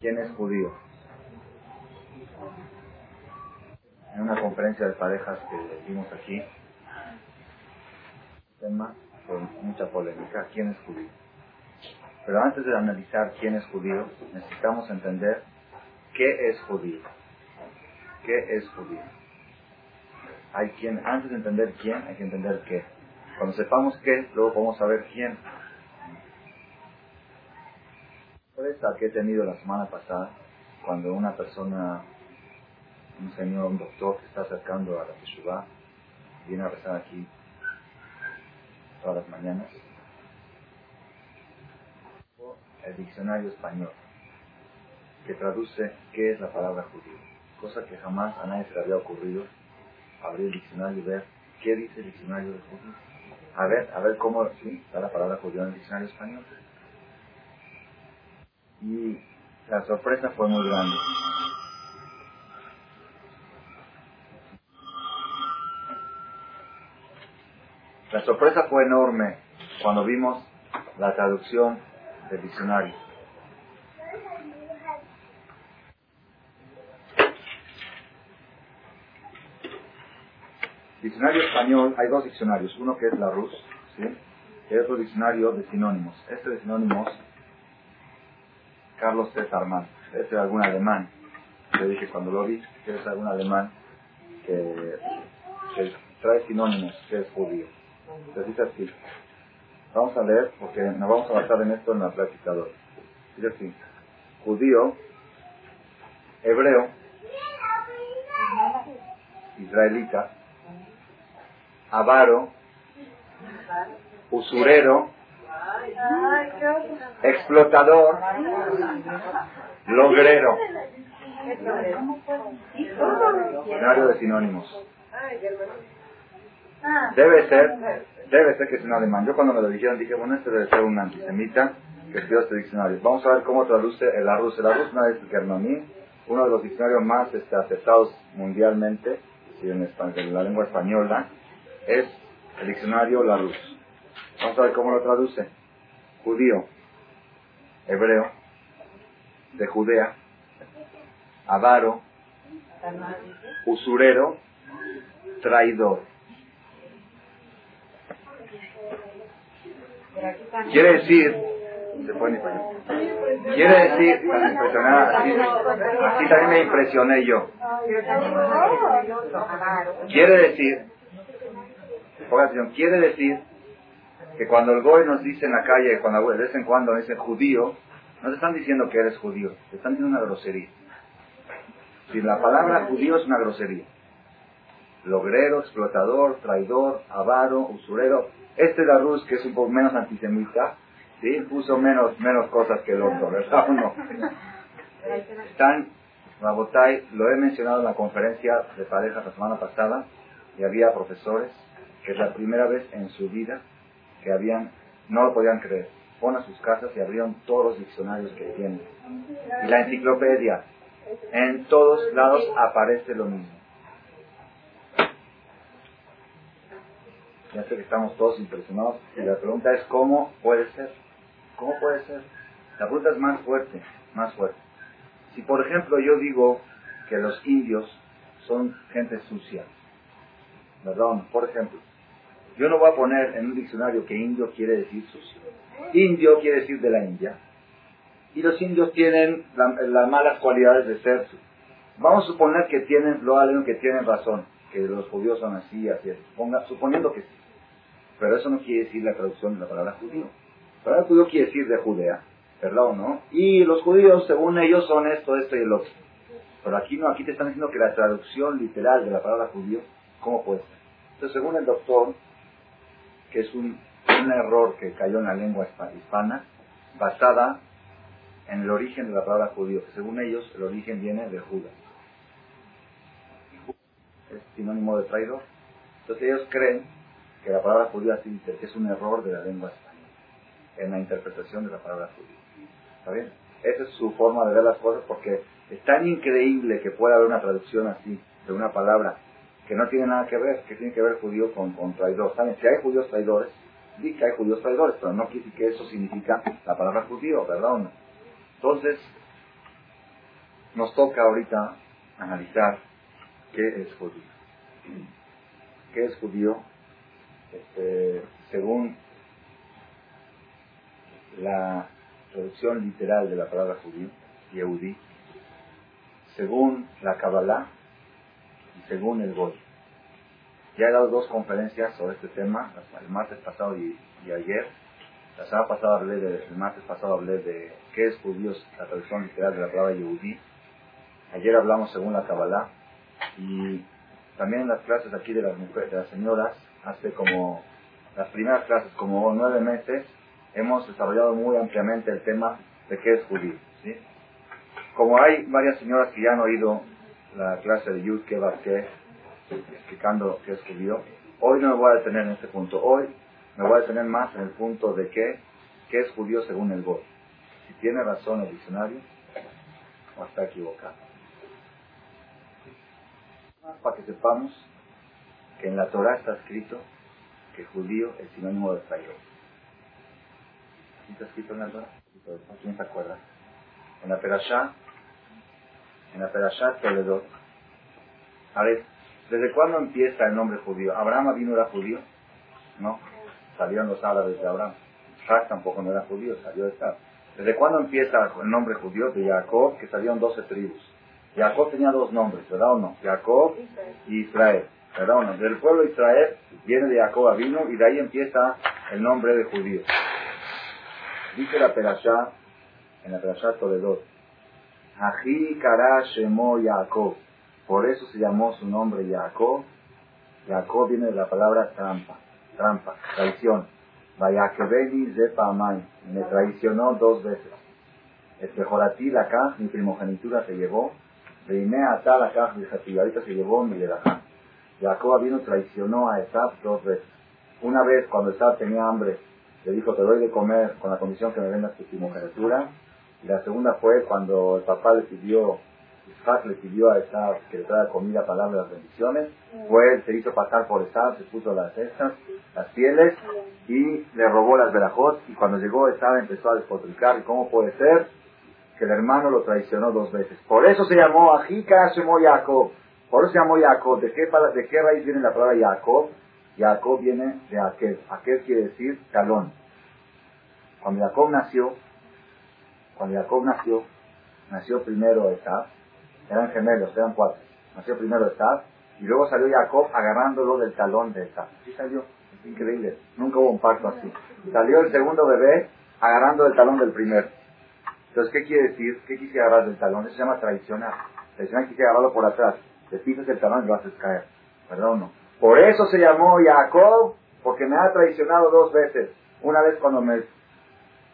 ¿Quién es judío? En una conferencia de parejas que vimos aquí, tema con mucha polémica, ¿quién es judío? Pero antes de analizar quién es judío, necesitamos entender qué es judío. ¿Qué es judío? Hay quien, antes de entender quién, hay que entender qué. Cuando sepamos qué, luego podemos saber quién sorpresa que he tenido la semana pasada, cuando una persona, un señor, un doctor que está acercando a la Teshuvah, viene a rezar aquí todas las mañanas, el diccionario español, que traduce qué es la palabra judío, cosa que jamás a nadie se le había ocurrido abrir el diccionario y ver qué dice el diccionario de judío. A ver, a ver cómo ¿sí? está la palabra judío en el diccionario español y la sorpresa fue muy grande. La sorpresa fue enorme cuando vimos la traducción del diccionario. Diccionario español, hay dos diccionarios, uno que es la RUS, ¿sí? y otro diccionario de sinónimos. Este de sinónimos Carlos César Mann. Este es algún alemán. Le dije cuando lo vi que es algún alemán que, trae sinónimos, que es judío. Dice así. Vamos a leer porque nos vamos a basar en esto en la práctica de. Dice así. Judío, hebreo, israelita, avaro, usurero, explotador, logrero. Diccionario de sinónimos. Debe ser, debe ser que es un alemán. Yo cuando me lo dijeron dije, bueno, este debe ser un antisemita que escribió este diccionario. Vamos a ver cómo traduce el arroz. El arroz no es Germaní, uno de los diccionarios más este, aceptados mundialmente, en, en la lengua española, es el diccionario Larousse. Vamos a ver cómo lo traduce. Judío, hebreo, de Judea, avaro, usurero, traidor. Quiere decir, se puede Quiere decir, así, también me impresioné yo. Quiere decir, quiere decir que cuando el Goy nos dice en la calle, cuando de vez en cuando dicen judío, no te están diciendo que eres judío, te están diciendo una grosería. Si la palabra judío es una grosería. Logrero, explotador, traidor, avaro, usurero. Este Darus, que es un poco menos antisemita, ¿sí? puso menos, menos cosas que el otro, ¿verdad o no? Están, Rabotay, lo he mencionado en la conferencia de parejas la semana pasada, y había profesores que es la primera vez en su vida que habían, no lo podían creer. Fueron a sus casas y abrieron todos los diccionarios que tienen. Y la enciclopedia, en todos lados aparece lo mismo. Ya sé que estamos todos impresionados y la pregunta es ¿cómo puede ser? ¿Cómo puede ser? La pregunta es más fuerte, más fuerte. Si por ejemplo yo digo que los indios son gente sucia, ¿verdad? Por ejemplo, yo no voy a poner en un diccionario que indio quiere decir sucio. Indio quiere decir de la India. Y los indios tienen las malas cualidades de ser. Vamos a suponer que tienen, lo hacen que tienen razón, que los judíos son así, así, así. suponiendo que sí. Pero eso no quiere decir la traducción de la palabra judío. La palabra judío quiere decir de Judea, ¿verdad o no? Y los judíos, según ellos, son esto, esto y el otro. Pero aquí no, aquí te están diciendo que la traducción literal de la palabra judío, ¿cómo puede ser? Entonces, según el doctor, que es un, error que cayó en la lengua hispana, basada en el origen de la palabra judío, que según ellos el origen viene de Judas. Es sinónimo de traidor. Entonces ellos creen que la palabra judío es un error de la lengua española, en la interpretación de la palabra judío. ¿Está bien? Esa es su forma de ver las cosas porque es tan increíble que pueda haber una traducción así de una palabra que no tiene nada que ver, que tiene que ver judío con, traidor. ¿Saben? Si hay judíos traidores, di que hay judíos traidores, pero no decir que eso significa la palabra judío, ¿verdad o no? Entonces, nos toca ahorita analizar qué es judío. ¿Qué es judío? Este, según la traducción literal de la palabra judío, Yehudi, según la Kabbalah según el Gol. Ya he dado dos conferencias sobre este tema, el martes pasado y, ayer. La semana pasada hablé de, el martes pasado hablé de qué es judío, la traducción literal de la palabra Yehudi. Ayer hablamos según la Kabbalah y también en las clases aquí de las mujeres, de las señoras, hace como las primeras clases, como nueve meses, hemos desarrollado muy ampliamente el tema de qué es judío. ¿sí? Como hay varias señoras que ya han oído la clase de Yud Kebarke explicando qué es judío, hoy no me voy a detener en este punto. Hoy me voy a detener más en el punto de qué, qué es judío según el God. Si tiene razón el diccionario o está equivocado. Para que sepamos que en la Torah está escrito que judío es sinónimo de traidor. ¿Así está escrito en la Torah? ¿Quién se acuerda? En la Perashá, en la Perashá Toledot. A ver, ¿desde cuándo empieza el nombre judío? ¿Abraham vino era judío? No, salieron los árabes de Abraham. Isaac tampoco no era judío, salió de estar. ¿Desde cuándo empieza el nombre judío? De Jacob, que salieron doce tribus. Jacob tenía dos nombres, ¿verdad o no? Jacob y Israel. ¿verdad o no? Del pueblo Israel viene de Jacob vino y de ahí empieza el nombre de judío. Dice la Perashá, en la Perashá Toledot, Aji Shemo Jacob. Por eso se llamó su nombre Jacob. Jacob viene de la palabra trampa, trampa, traición. Vayakebeni Zepa Amay. Me traicionó dos veces. Espejoratí la caja, mi primogenitura se llevó. Reine Ata la caja, mi ahorita se llevó mi verajá. Jacob vino traicionó a Esab dos veces. Una vez cuando Esab tenía hambre, le dijo, te doy de comer con la condición que me vendas tu primogenitura. Y la segunda fue cuando el papá le pidió, Isaac le pidió a Esab que le traiga comida las bendiciones. Fue él, se hizo pasar por Esab, se puso las cestas, las pieles y le robó las verajot. Y cuando llegó Esab empezó a despotricar. ¿Y cómo puede ser? Que el hermano lo traicionó dos veces. Por eso se llamó Ajika Shemo Jacob por eso se llamó Jacob. ¿De qué, ¿De qué raíz viene la palabra Jacob? Jacob viene de aquel. Aquel quiere decir talón. Cuando Jacob nació, cuando Jacob nació, nació primero Esab. Eran gemelos, eran cuatro. Nació primero Esab y luego salió Jacob agarrándolo del talón de Esab. Sí salió. Es increíble. Nunca hubo un parto así. Salió el segundo bebé agarrando del talón del primero. Entonces, ¿qué quiere decir? ¿Qué quise agarrar del talón? Eso se llama traicionar. Traicionar quise agarrarlo por atrás te pisas el talón y lo haces caer. ¿Verdad o no? Por eso se llamó Jacob, porque me ha traicionado dos veces. Una vez cuando me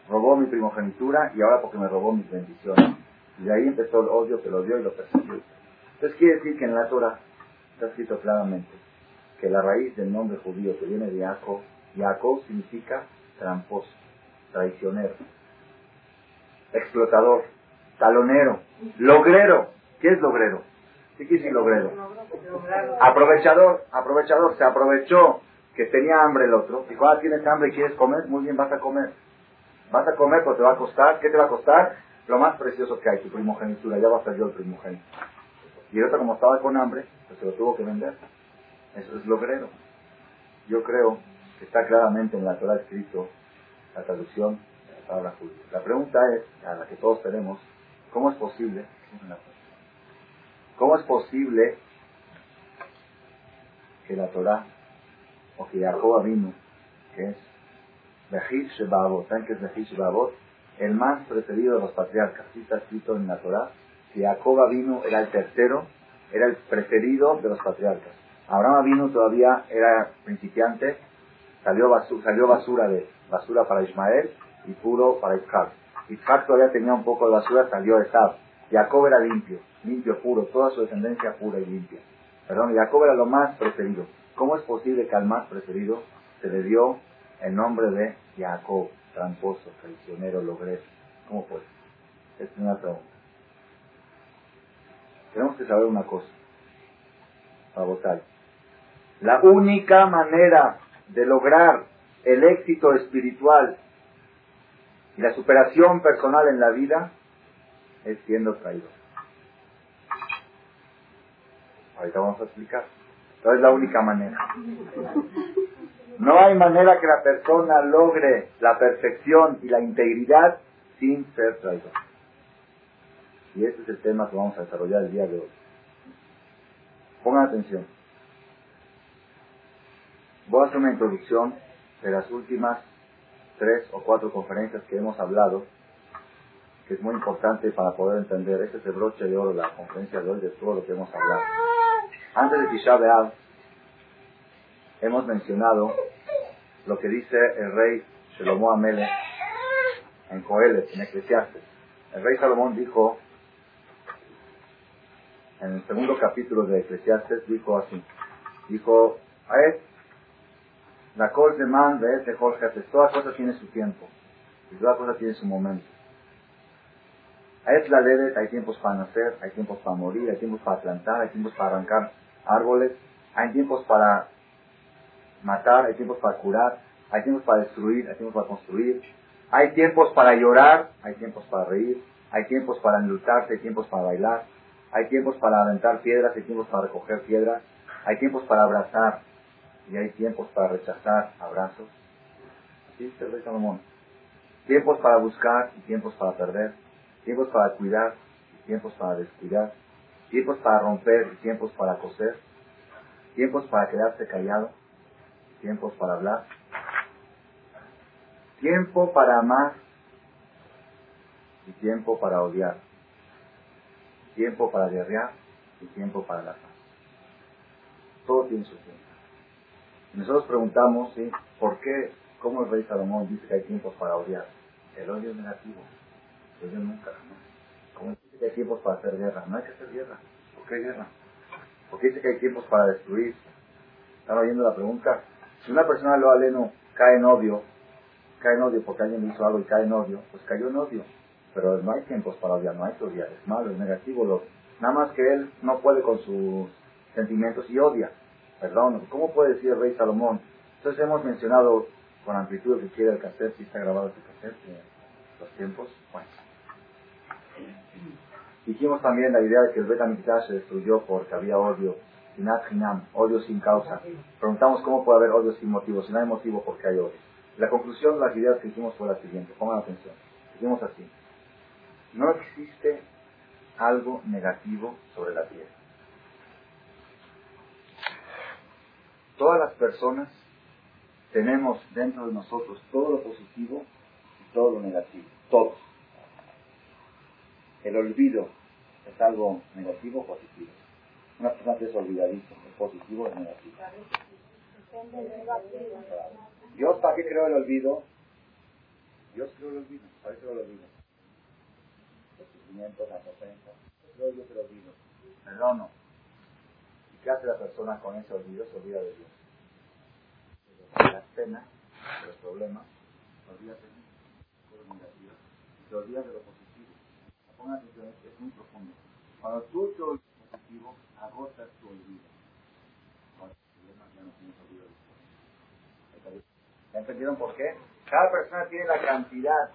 robó mi primogenitura y ahora porque me robó mis bendiciones. Y de ahí empezó el odio que lo dio y lo persiguió. Entonces quiere decir que en la Torah está escrito claramente que la raíz del nombre judío que viene de Jacob, Jacob significa tramposo, traicionero, explotador, talonero, logrero. ¿Qué es logrero? ¿Qué quiere decir logrero? Aprovechador, aprovechador, se aprovechó que tenía hambre el otro. Dijo, ah, tienes hambre y quieres comer, muy bien, vas a comer. Vas a comer, pero te va a costar. ¿Qué te va a costar? Lo más precioso que hay, tu primogenitura. Ya va a ser yo el primogénito. Y el otro, como estaba con hambre, pues se lo tuvo que vender. Eso es logrero. Yo creo que está claramente en la Torah escrito la traducción de la palabra judía. La pregunta es, a la que todos tenemos, ¿cómo es posible? ¿Cómo es posible que la Torah o que Jacob vino, que es Bejir Shebabot, ¿saben qué es Bejir Shebabot? El más preferido de los patriarcas, así está escrito en la Torah, que Jacob vino era el tercero, era el preferido de los patriarcas. Abraham vino todavía era principiante, salió basura, salió basura de basura para Ismael y puro para Isaac. Isaac todavía tenía un poco de basura, salió de Sab. Jacob era limpio limpio, puro, toda su descendencia pura y limpia. Perdón, Jacob era lo más preferido. ¿Cómo es posible que al más preferido se le dio el nombre de Jacob, tramposo, traicionero, logrero? ¿Cómo puede? Es una pregunta. Tenemos que saber una cosa, para votar. La única manera de lograr el éxito espiritual y la superación personal en la vida es siendo traído. Ahorita vamos a explicar. Esa es la única manera. No hay manera que la persona logre la perfección y la integridad sin ser traidor. Y ese es el tema que vamos a desarrollar el día de hoy. Pongan atención. Voy a hacer una introducción de las últimas tres o cuatro conferencias que hemos hablado, que es muy importante para poder entender. Este es el broche de oro de la conferencia de hoy, de todo lo que hemos hablado. Antes de Tisha B'Av, hemos mencionado lo que dice el rey Shlomo Amele en Coeles, en Eclesiastes. El rey Salomón dijo, en el segundo capítulo de Eclesiastes, dijo así, dijo, a la col de man de este Jorge, toda cosa tiene su tiempo, y toda cosa tiene su momento. A la leve, hay tiempos para nacer, hay tiempos para morir, hay tiempos para plantar, hay tiempos para arrancar árboles, hay tiempos para matar, hay tiempos para curar, hay tiempos para destruir, hay tiempos para construir, hay tiempos para llorar, hay tiempos para reír, hay tiempos para enlutarse, hay tiempos para bailar, hay tiempos para aventar piedras, hay tiempos para recoger piedras, hay tiempos para abrazar y hay tiempos para rechazar abrazos. Así rey Salomón. Tiempos para buscar y tiempos para perder, tiempos para cuidar y tiempos para descuidar, tiempos para romper y tiempos para coser, tiempos para quedarse callado, tiempos para hablar, tiempo para amar y tiempo para odiar, tiempo para guerrear y tiempo para la paz. Todo tiene su tiempo. Y nosotros preguntamos, ¿sí? ¿por qué, cómo el rey Salomón dice que hay tiempos para odiar? El odio es negativo. El odio nunca, ¿no? Como dice que hay tiempos para hacer guerra, no hay que hacer guerra. ¿Por qué guerra? Porque dice que hay tiempos para destruir. Estaba viendo la pregunta, si una persona lo aleno cae en odio, cae en odio porque alguien hizo algo y cae en odio, pues cayó en odio. Pero no hay tiempos para odiar, no hay que odiar, es malo, es negativo. Lo, nada más que él no puede con sus sentimientos y odia. Perdón, ¿cómo puede decir el rey Salomón? Entonces hemos mencionado con amplitud que quiere el cassette, si está grabado este cassette, los tiempos. Bueno. Dijimos también la idea de que el Betamikdash se destruyó porque había odio odio sin causa. Preguntamos cómo puede haber odio sin motivo. Si no hay motivo, ¿por qué hay odio? La conclusión de las ideas que hicimos fue la siguiente. Pongan atención. Dijimos así. No existe algo negativo sobre la tierra. Todas las personas tenemos dentro de nosotros todo lo positivo y todo lo negativo. Todos. El olvido es algo negativo o positivo. Una persona que es olvidadiza, es positivo o es negativo. Dios, ¿para qué creó el olvido? Dios creó el olvido. ¿Para qué creó el olvido? Los sufrimientos, las ofensas. Creo Dios el olvido. Perdono. ¿Y qué hace la persona con ese olvido? Se olvida de Dios. Las penas, los problemas, se olvida de negativo, se olvida de lo positivo. Pongan atención, es muy profundo. Cuando tú te olvidas agotas tu olvido. ¿Entendieron por qué? Cada persona tiene la cantidad.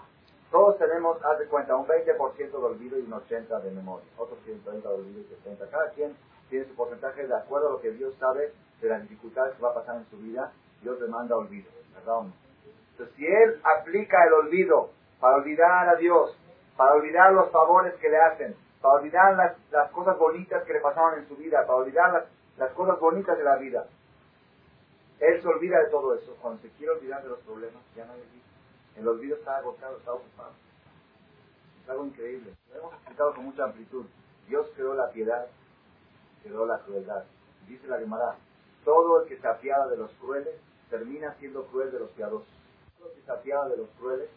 Todos tenemos, haz de cuenta, un 20% de olvido y un 80% de memoria. Otros tienen 30 de olvido y 70. Cada quien tiene su porcentaje de acuerdo a lo que Dios sabe de las dificultades que va a pasar en su vida. Dios le manda olvido, ¿verdad Entonces, si Él aplica el olvido para olvidar a Dios, para olvidar los favores que le hacen, para olvidar las, las cosas bonitas que le pasaban en su vida, para olvidar las, las cosas bonitas de la vida. Él se olvida de todo eso. Cuando se quiere olvidar de los problemas, ya no hay olvido. El olvido está agotado, está ocupado. Es algo increíble. Lo hemos explicado con mucha amplitud. Dios creó la piedad, creó la crueldad. Dice la Gemara, todo el que se apiada de los crueles termina siendo cruel de los piadosos. Todo el que se apiada de los crueles,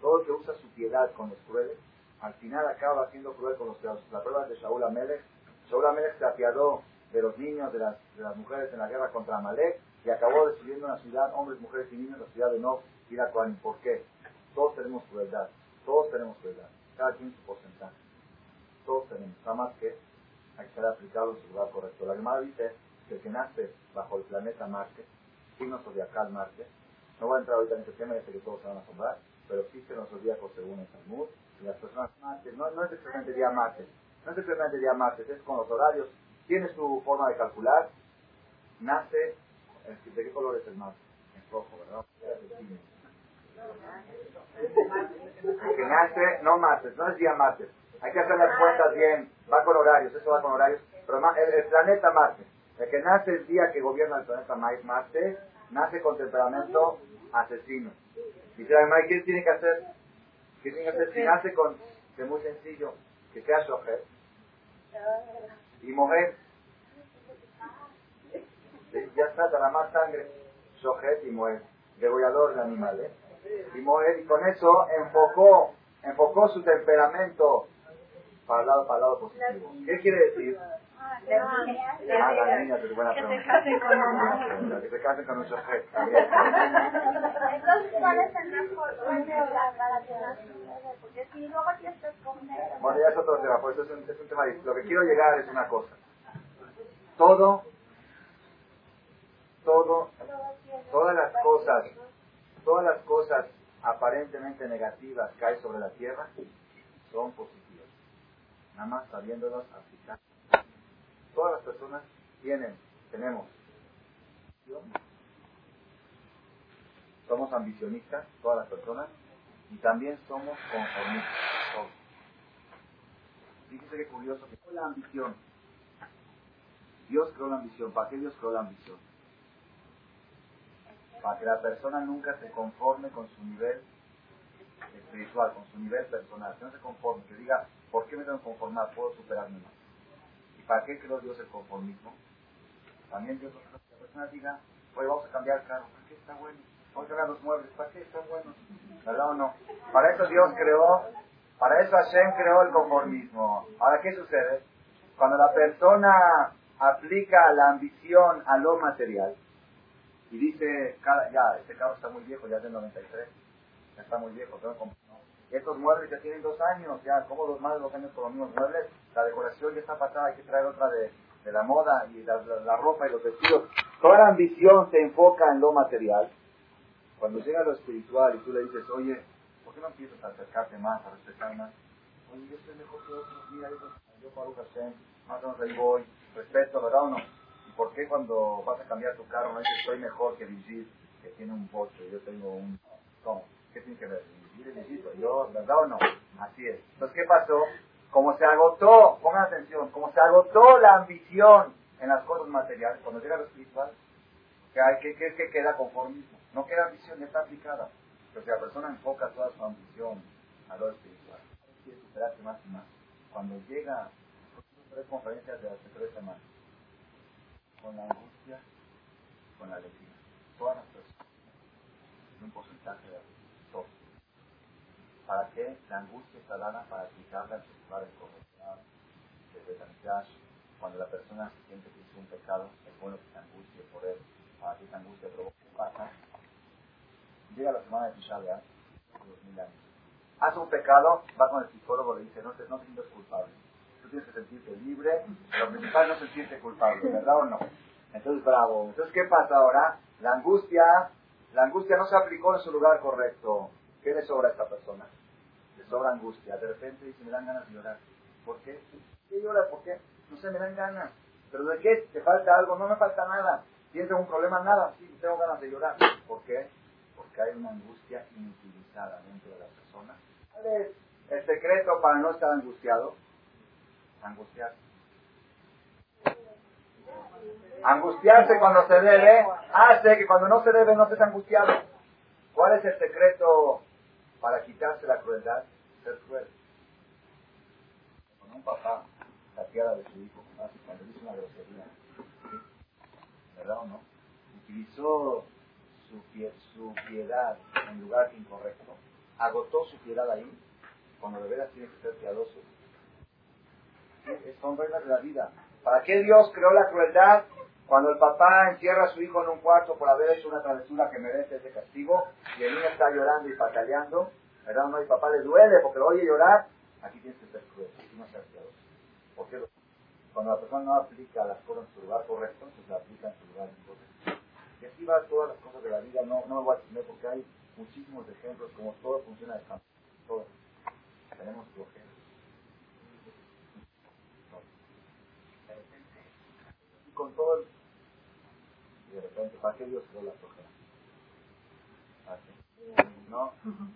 todo el que usa su piedad con los crueles, al final acaba siendo cruel con los piadosos. La prueba es de Shaul Amelech. Shaul Amelech se apiadó de los niños, de las, de las mujeres en la guerra contra Amalek y acabó destruyendo una ciudad, hombres, mujeres y niños, la ciudad de y la ¿Por qué? Todos tenemos crueldad. Todos tenemos crueldad. Cada quien su porcentaje. Todos tenemos. Nada más que hay que ser aplicado en su lugar correcto. La Gemara dice que el que nace bajo el planeta Marte, signo zodiacal Marte, no voy a entrar ahorita en este tema, ya sé que todos se van a asombrar, pero existen los zodiacos según el Talmud, las personas Marte, no, no es exactamente día Marte, no es exactamente día Marte, es con los horarios tiene su forma de calcular, nace, ¿de qué color es el mar? En rojo, ¿verdad? Que nace, no mates, no es día mates. Hay que hacer las cuentas bien, va con horarios, eso va con horarios. Pero el, planeta Marte, el que nace el día que gobierna el planeta Marte, nace con temperamento asesino. Dice Mike, ¿qué tiene que hacer? ¿Qué tiene que hacer? Si nace con, es muy sencillo, que sea shoher y mover. Ya está, la más sangre, shohet y mover, degollador de animales. Y mover, y con eso enfocó, enfocó su temperamento para el lado, para el lado positivo. ¿Qué quiere decir? Ah, las niñas, es buena pregunta. Que se casen con un Que se casen con un chofer. Entonces, ¿cuál es el mejor Porque si luego tienes que esconder... Bueno, ya es otro tema, por eso es un, es un tema Lo que quiero llegar es una cosa. Todo, todo, todas las cosas, todas las cosas aparentemente negativas que hay sobre la tierra son positivas nada más sabiéndonos aplicar. Todas las personas tienen, tenemos, somos ambicionistas, todas las personas, y también somos conformistas. Fíjese qué curioso que la ambición. Dios creó la ambición. ¿Para qué Dios creó la ambición? Para que la persona nunca se conforme con su nivel espiritual, con su nivel personal. Que no se conforme, que diga, ¿Por qué me tengo que conformar? Puedo superarme más. ¿Y para qué creó Dios el conformismo? También Dios que la persona diga, oye, vamos a cambiar el carro, ¿para qué está bueno? Vamos a cambiar los muebles, ¿para qué están buenos? ¿Verdad o no? Para eso Dios creó, para eso Hashem creó el conformismo. Ahora, ¿qué sucede? Cuando la persona aplica la ambición a lo material y dice, ya, este carro está muy viejo, ya es del 93, ya está muy viejo, tengo que estos muebles ya tienen dos años, ya como dos más de dos años con los mismos muebles, la decoración ya está pasada, hay que traer otra de, la moda y la, ropa y los vestidos. Toda la ambición se enfoca en lo material. Cuando llega lo espiritual y tú le dices, oye, ¿por qué no empiezas a acercarte más, a respetar más? Oye, yo estoy mejor que otros, mira, yo, yo Hashem, más o menos ahí voy, respeto, ¿verdad o no? ¿Y por qué cuando vas a cambiar tu carro no dices, estoy mejor que Vigil, que tiene un bocho, yo tengo un... ¿Cómo? ¿Qué tiene que ver? Yo, ¿verdad o no? Así es. Entonces, ¿qué pasó? Como se agotó, pongan atención, como se agotó la ambición en las cosas materiales, cuando llega lo espiritual, que hay que, que, que queda conformismo. No queda ambición, ya está aplicada. Pero si la persona enfoca toda su ambición a lo espiritual, quiere superarse más y más. Cuando llega, tres conferencias de las tres semanas, con la angustia, con la alegría, todas las personas, un porcentaje de ¿Para qué? La angustia está dada para aplicarla en su lugar de corrección, de Cuando la persona se siente que hizo un pecado, es bueno que se angustie por él, para que esa angustia provoque pasa. Llega la semana de Tisha B'Av, dos mil años. Hace un pecado, va con el psicólogo, le dice, no te, no te sientes culpable. Tú tienes que sentirte libre, lo principal no sentirte culpable, ¿verdad o no? Entonces, bravo. Entonces, ¿qué pasa ahora? La angustia, la angustia no se aplicó en su lugar correcto. ¿Qué le sobra a esta persona? Sobra angustia. De repente dice, me dan ganas de llorar. ¿Por qué? ¿Qué llora? ¿Por qué? No sé, me dan ganas. ¿Pero de qué? ¿Te falta algo? No me falta nada. ¿Tienes un problema? Nada. Sí, tengo ganas de llorar. ¿Por qué? Porque hay una angustia inutilizada dentro de la persona. ¿Cuál es el secreto para no estar angustiado? Angustiarse. Angustiarse cuando se debe hace que cuando no se debe no estés angustiado. ¿Cuál es el secreto para quitarse la crueldad? ser cruel. Cuando un papá saqueara de su hijo, cuando hizo una grosería, ¿verdad o no? Utilizó su, su piedad en lugar incorrecto, agotó su piedad ahí, cuando de veras tiene que ser piadoso. Son reglas de la vida. ¿Para qué Dios creó la crueldad? Cuando el papá encierra a su hijo en un cuarto por haber hecho una travesura que merece ese castigo y el niño está llorando y pataleando, ¿verdad? No, y papá le duele porque lo oye llorar, aquí tienes que ser cruel, y no ser piadoso. ¿Por qué? Cuando la persona no aplica las cosas en su lugar correcto, entonces la aplica en su lugar incorrecto. Y así va todas las cosas de la vida, no, no me voy a extender porque hay muchísimos ejemplos como todo funciona de campo. Todo. Tenemos ejemplo. todo Y de repente, ¿para qué Dios creó la flojera? ¿No?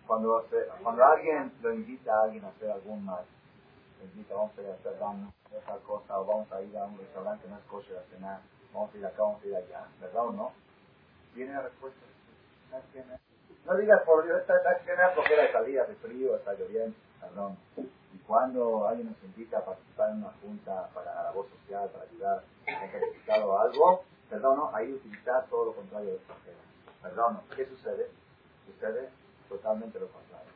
Cuando, cuando alguien lo invita a alguien a hacer algún mal, le invita, vamos a ir a hacer daño, esa cosa, o vamos a ir a un restaurante, no es kosher a cenar, vamos a ir acá, vamos a ir allá, ¿verdad o no? Viene la respuesta. No digas por Dios, está llena flojera de salida, de frío, está lloviendo, perdón. Y cuando alguien nos invita a participar en una junta para la voz social, para ayudar a o algo, perdón, no, ahí utilizar todo lo contrario de flojera. Perdón, ¿qué sucede? Sucede totalmente lo contrario.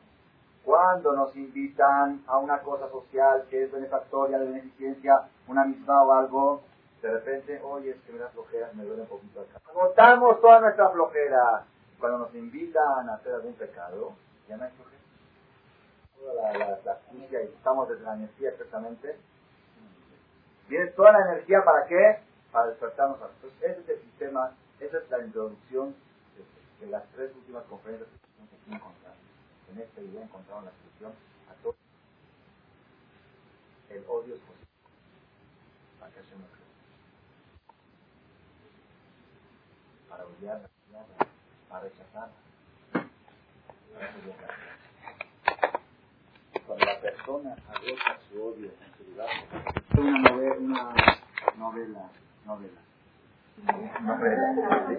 Cuando nos invitan a una cosa social que es benefactoria, de beneficencia, una misma o algo, de repente, oye, es que me da flojera, me duele un poquito acá. Agotamos toda nuestra flojera cuando nos invitan a hacer algún pecado, ya no hay Toda la, la, la y estamos desde la energía exactamente. Viene toda la energía para qué? Para despertarnos. Entonces, ese es el sistema, esa es la introducción de, las tres últimas conferencias que aquí encontrar. En esta idea encontraron la solución a todo. El odio es posible. Para que se Para odiar, a rechazar. Cuando la persona agota su odio en su lugar, una una novela, novela.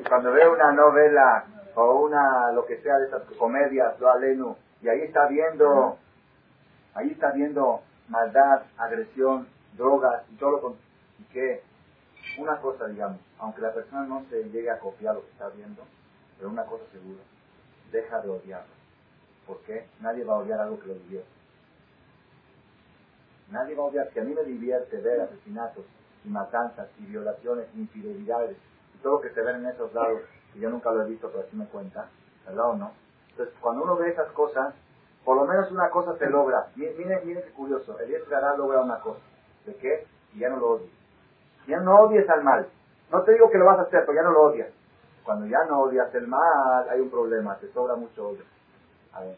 Cuando ve una novela o una, lo que sea de esas comedias, lo aleno, y ahí está viendo, ahí está viendo maldad, agresión, drogas y todo lo y que una cosa digamos, aunque la persona no se llegue a copiar lo que está viendo, pero una cosa segura, deja de odiarlo. ¿Por qué? Nadie va a odiar algo que lo divierte. Nadie va a odiar. que a mí me divierte ver asesinatos y matanzas y violaciones infidelidades y todo lo que se ven en esos lados, que yo nunca lo he visto, pero así me cuenta, ¿verdad o no? Entonces, cuando uno ve esas cosas, por lo menos una cosa se logra. Miren, miren qué curioso. El Yetzirah logra una cosa. ¿De qué? Y ya no lo odies. Ya no odies al mal. No te digo que lo vas a hacer, pero ya no lo odias. Cuando ya no odias el mal, hay un problema, te sobra mucho odio. A ver,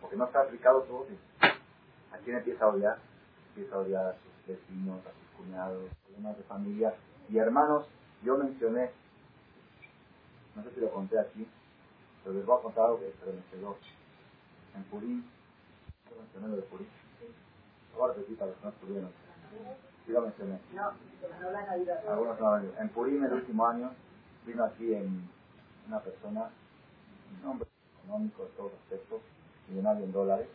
porque no está aplicado tu odio. ¿A quién empieza a odiar? Empieza a odiar a sus vecinos, cuñados, problemas de familia. Y hermanos, yo mencioné, no sé si lo conté aquí, pero les voy a contar algo que me quedó. En Purín, yo mencioné lo de Purín. Ahora repito para los que no estuvieron. Sí lo mencioné. No, no la Navidad. Algunos no En Purín, el último año, vino aquí en una persona, un hombre económico de todos aspectos, millonario en dólares,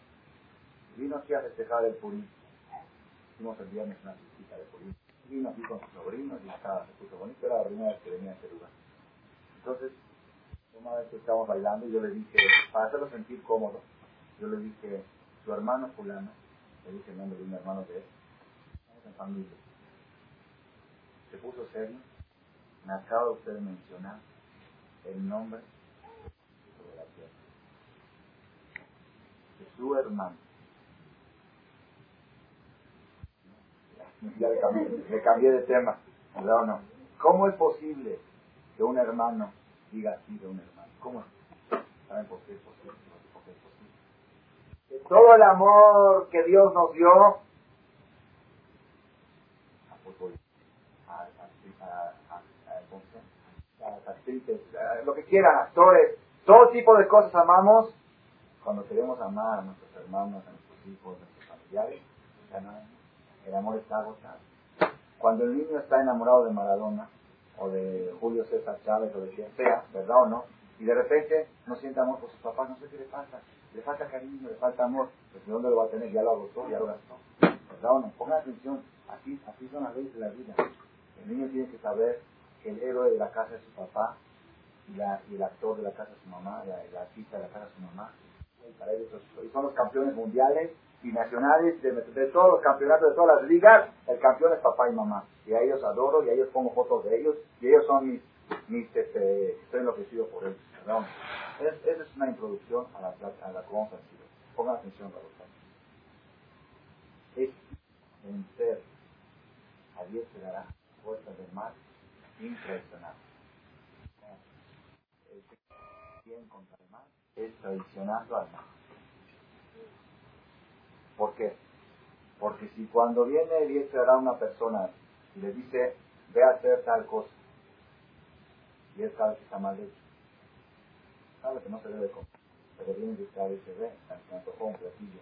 vino aquí a festejar el Purim. Hicimos el viernes una visita de Purim. Vino aquí con sus sobrinos y estaba, se puso bonito, era la primera vez que venía a este lugar. Entonces, una vez que estábamos bailando, yo le dije, para hacerlo sentir cómodo, yo le dije, su hermano fulano, le dije el nombre de un hermano de él, estamos en familia. Se puso serio me acaba usted de mencionar el nombre de la tierra. De su hermano. Ya le cambié, le cambié de tema. ¿Cómo es posible que un hermano diga así de un hermano? ¿Cómo es? ¿Saben por qué es posible? ¿Por qué es posible? Todo el amor que Dios nos dio a, a, actrices, lo que quieran, actores, todo tipo de cosas amamos cuando queremos amar a nuestros hermanos, a nuestros hijos, a nuestros familiares. El amor está agotado. Cuando el niño está enamorado de Maradona, o de Julio César Chávez, o de quien sea, ¿verdad o no? Y de repente no siente amor por sus papás, no sé qué le pasa. Le falta cariño, le falta amor. Pues ¿de dónde lo va a tener? Ya lo agotó, ya lo gastó. ¿Verdad o no? Pongan atención. Así, así son las leyes de la vida. El niño tiene que saber que el héroe de la casa es su papá y, la, y el actor de la casa es su mamá, la, el artista de la casa es su mamá. Y son los campeones mundiales y nacionales de, todos los campeonatos, de todas las ligas, el campeón es papá y mamá. Y a ellos adoro, y a ellos pongo fotos de ellos, y ellos son mis, mis este, estoy enloquecido por ellos. Es, esa es una introducción a la, a la cómo Pongan atención, para Es vencer a Dios se dará fuerzas del mal impresionante. El bien contra el mal es traicionando al mal. ¿Por qué? Porque si cuando viene y a una persona y le dice, ve a hacer tal cosa. Y él sabe que está mal hecho. Sabe que no se debe comer. Pero viene y dice, y se ve, se antojó un platillo.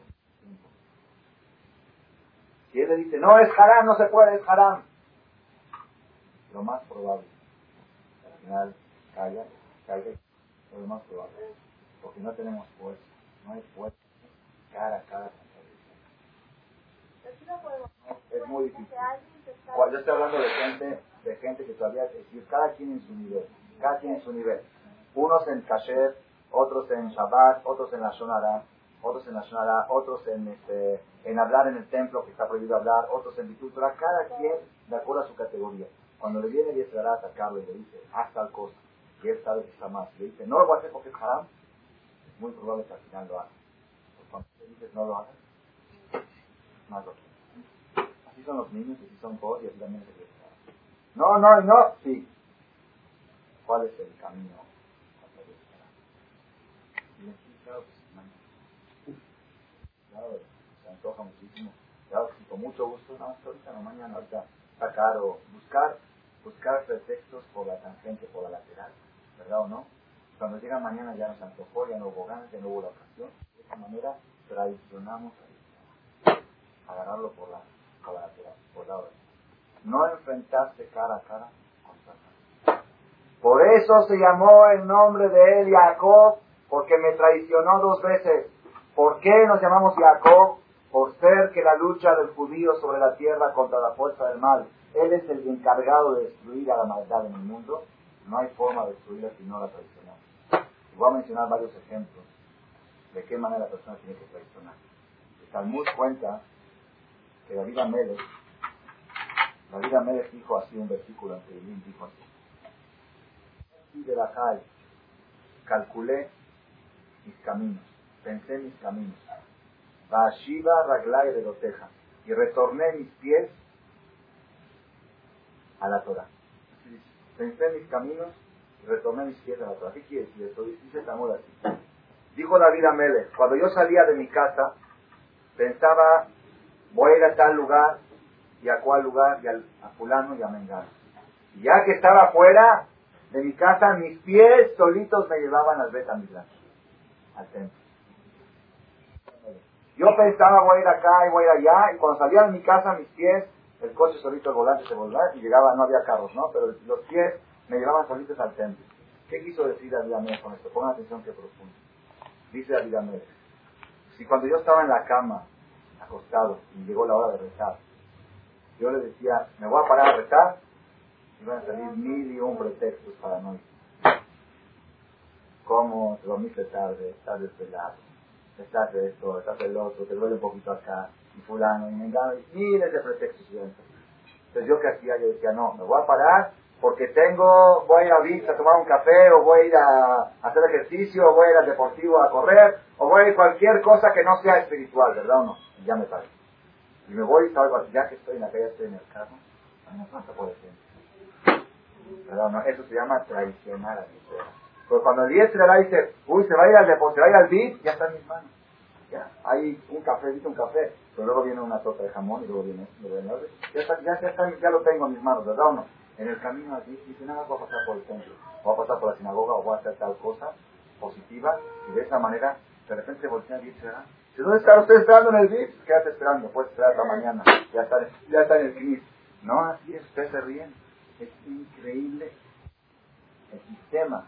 Si él le dice, no, es haram, no se puede, es haram. Lo más probable, al final, calla, calla, lo más probable. Porque no tenemos fuerza, no hay fuerza cara a cara es muy difícil. Yo estoy hablando de gente, de gente que todavía, es cada quien en su nivel, cada quien en su nivel. Unos en Kasher, otros en Shabbat, otros en la Shonara, otros en la Shonara, otros en, este, en hablar en el templo, que está prohibido hablar, otros en Bitutra, cada quien de acuerdo a su categoría. Cuando le viene Dios a atacarlo y le dice, haz tal cosa, y él sabe que está mal, le dice, no lo voy a hacer porque es haram, muy probable que al final lo haga. Cuando le dices no lo hagas, más lo Así son los niños, así son todos y así también se quiere No, no, no, sí. ¿Cuál es el camino? Se antoja muchísimo. Claro, sí, con mucho gusto, no, ahorita no, mañana, ahorita está caro. Buscar, buscar pretextos por la tangente, por la lateral, ¿verdad o no? Cuando llega mañana ya nos antojó, ya no hubo ganas, ya no hubo la ocasión. De esa manera traicionamos a agarrarlo por la, por por la hora. No enfrentarse cara a cara con Satanás. Por eso se llamó el nombre de él Jacob, porque me traicionó dos veces. ¿Por qué nos llamamos Jacob? Por ser que la lucha del judío sobre la tierra contra la fuerza del mal, él es el encargado de destruir a la maldad en el mundo. No hay forma de destruirla si no la traicionamos. voy a mencionar varios ejemplos de qué manera la persona tiene que traicionar. El Talmud cuenta que David Amelech, David Amelech dijo así un versículo ante el dijo así. de la calle, calculé mis caminos, pensé mis caminos. Vashiva Raglay de Loteja. Y retorné mis pies a la Torah. Pensé mis caminos y retorné mis pies a la Torah. ¿Qué quiere decir esto? Dice Tamud así. Dijo David Amelech, cuando yo salía de mi casa, pensaba, voy a ir a tal lugar, y a cuál lugar, y a fulano y a mengano. Y ya que estaba fuera de mi casa, mis pies solitos me llevaban al Betamilán, al templo. Yo pensaba, voy a ir acá y voy a ir allá, y cuando salía de mi casa, mis pies, el coche solito, el volante se volvía, y llegaba, no había carros, ¿no? Pero los pies me llevaban solitos al templo. ¿Qué quiso decir Amelech con esto? Pongan atención que profundo. Dice Amelech, si cuando yo estaba en la cama, acostado, y llegó la hora de rezar, yo le decía, me voy a parar a rezar, iban a salir mil y un pretextos para no ir. ¿Cómo te dormiste tarde? Estás desvelado estás de esto, estás del otro, te duele un poquito acá, y fulano, y me engano, y miles de pretextos. Entonces yo que hacía, yo decía, no, me voy a parar porque tengo, voy a ir a Vista a tomar un café, o voy a ir a, hacer ejercicio, o voy a ir al deportivo a correr, o voy a ir cualquier cosa que no sea espiritual, ¿verdad o no? Y ya me paré. Y me voy y salgo, ya que estoy en la calle, estoy en el carro, no pasa por el. Eso se llama traicionar a mi pero cuando el 10 le dice, uy, se va a ir al depósito, se va a ir al beat, ya está en mis manos. Ya, hay un café, dice un café, pero luego viene una torta de jamón y luego viene, ya, está, ya, está, ya lo tengo en mis manos, ¿verdad o no? En el camino allí dice, nada, voy a pasar por el templo, voy a pasar por la sinagoga o voy a hacer tal cosa positiva y de esa manera de repente voltea y dice, si ¿dónde está usted esperando en el VIP? Quédate esperando, puedes esperar hasta mañana, ya está, ya está en el CNIS. No, así es, ustedes se. Es increíble el sistema